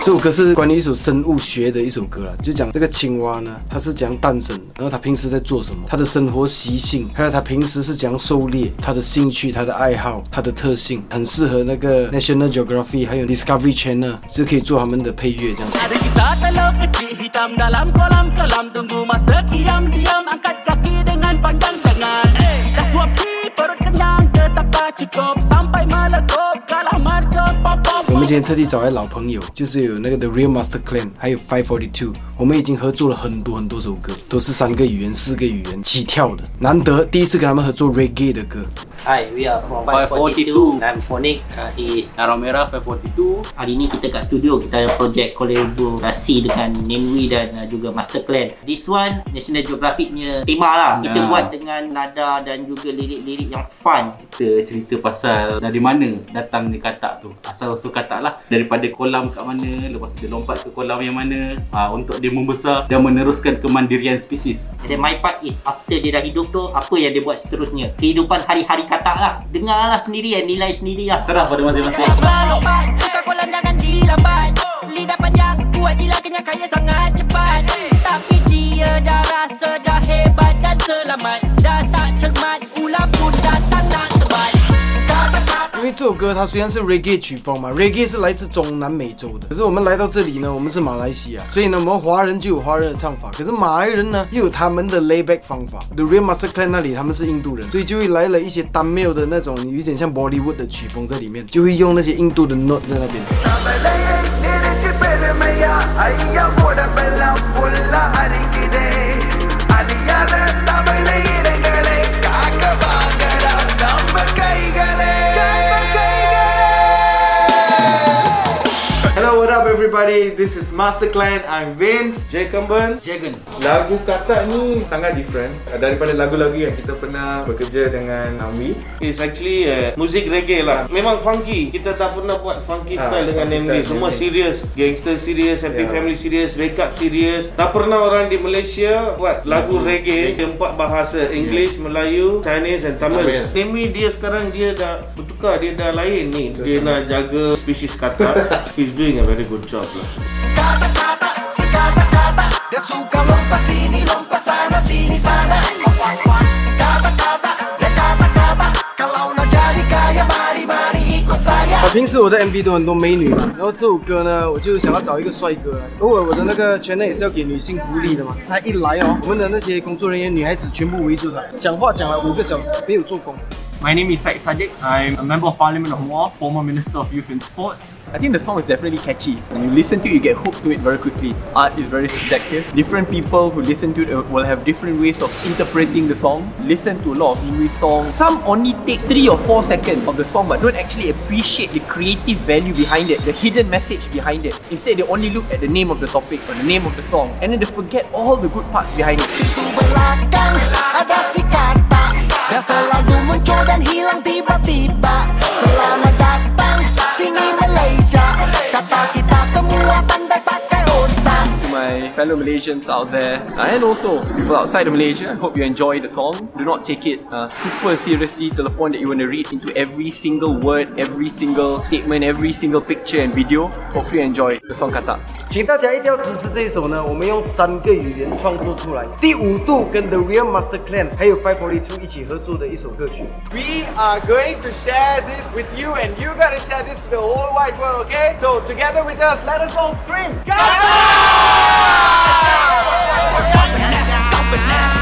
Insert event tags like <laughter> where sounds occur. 这首歌是关于一首生物学的一首歌了，就讲这个青蛙呢，它是怎样诞生的，然后它平时在做什么，它的生活习性，还有它平时是怎样狩猎，它的兴趣、它的爱好、它的特性，很适合那个 National g e o g r a p h y 还有 Discovery Channel 就可以做他们的配乐这样子。我们今天特地找来老朋友，就是有那个 The Real Master Clan，还有 Five Forty Two，我们已经合作了很多很多首歌，都是三个语言、四个语言起跳的，难得第一次跟他们合作 Reggae 的歌。Hi, we are from 542 I'm Phonic uh, is Karang 542 Hari ini kita kat studio, kita ada projek kolaborasi dengan Nenwi dan uh, juga Master Clan This one, National Geographic punya tema lah Kita ya. buat dengan nada dan juga lirik-lirik yang fun Kita cerita pasal dari mana datang ni katak tu Asal usul katak lah Daripada kolam kat mana, lepas dia lompat ke kolam yang mana uh, Untuk dia membesar dan meneruskan kemandirian spesies And then my part is after dia dah hidup tu Apa yang dia buat seterusnya Kehidupan hari-hari katak katak lah Dengar lah sendiri kan, nilai sendiri lah Serah pada masing-masing Lidah panjang, buat jilat kenyang sangat cepat 歌它虽然是 reggae 曲风嘛，reggae 是来自中南美洲的，可是我们来到这里呢，我们是马来西亚，所以呢，我们华人就有华人的唱法，可是马来人呢，又有他们的 layback 方法。The Real Master Plan 那里他们是印度人，所以就会来了一些单妙的那种，有点像 Bollywood 的曲风在里面，就会用那些印度的 note 在那边。everybody. This is Master Clan. I'm Vince. Jay Kamban. Jagan. Lagu kata ni sangat different daripada lagu-lagu yang kita pernah bekerja dengan Ami. It's actually uh, music reggae lah. Yeah. Memang funky. Kita tak pernah buat funky ah, style dengan Ami. Semua serious. Gangster serious, Happy yeah. Family serious, Wake Up serious. Tak pernah orang di Malaysia buat lagu mm reggae di empat bahasa. English, Melayu, Chinese and Tamil. Ami dia sekarang dia dah bertukar. Dia dah lain ni. Dia nak jaga species kata. <laughs> He's doing a very good job. <laughs> 平时我的 MV 都很多美女嘛，然后这首歌呢，我就想要找一个帅哥。偶尔我的那个圈内也是要给女性福利的嘛，他一来哦，我们的那些工作人员女孩子全部围住他，讲话讲了五个小时，没有做工。My name is Saik Sadiq. I'm a member of Parliament of Moa, former Minister of Youth and Sports. I think the song is definitely catchy. You listen to it, you get hooked to it very quickly. Art is very subjective. Different people who listen to it uh, will have different ways of interpreting the song. Listen to a lot of English songs. Some only take three or four seconds of the song but don't actually appreciate the creative value behind it, the hidden message behind it. Instead, they only look at the name of the topic or the name of the song and then they forget all the good parts behind it. Dan selalu muncul dan hilang tiba-tiba Selamat datang sini Malaysia Kata kita semua pandai pakai otak To my fellow Malaysians out there uh, And also people outside of Malaysia I hope you enjoy the song Do not take it uh, super seriously To the point that you want to read into every single word Every single statement Every single picture and video Hopefully you enjoy the song Kata 请大家一定要支持这一首呢！我们用三个语言创作出来，第五度跟 The Real Master Clan 还有 Five Forty Two 一起合作的一首歌曲。We are going to share this with you, and you gotta share this to the whole world, i d e w okay? So together with us, let us all scream! g o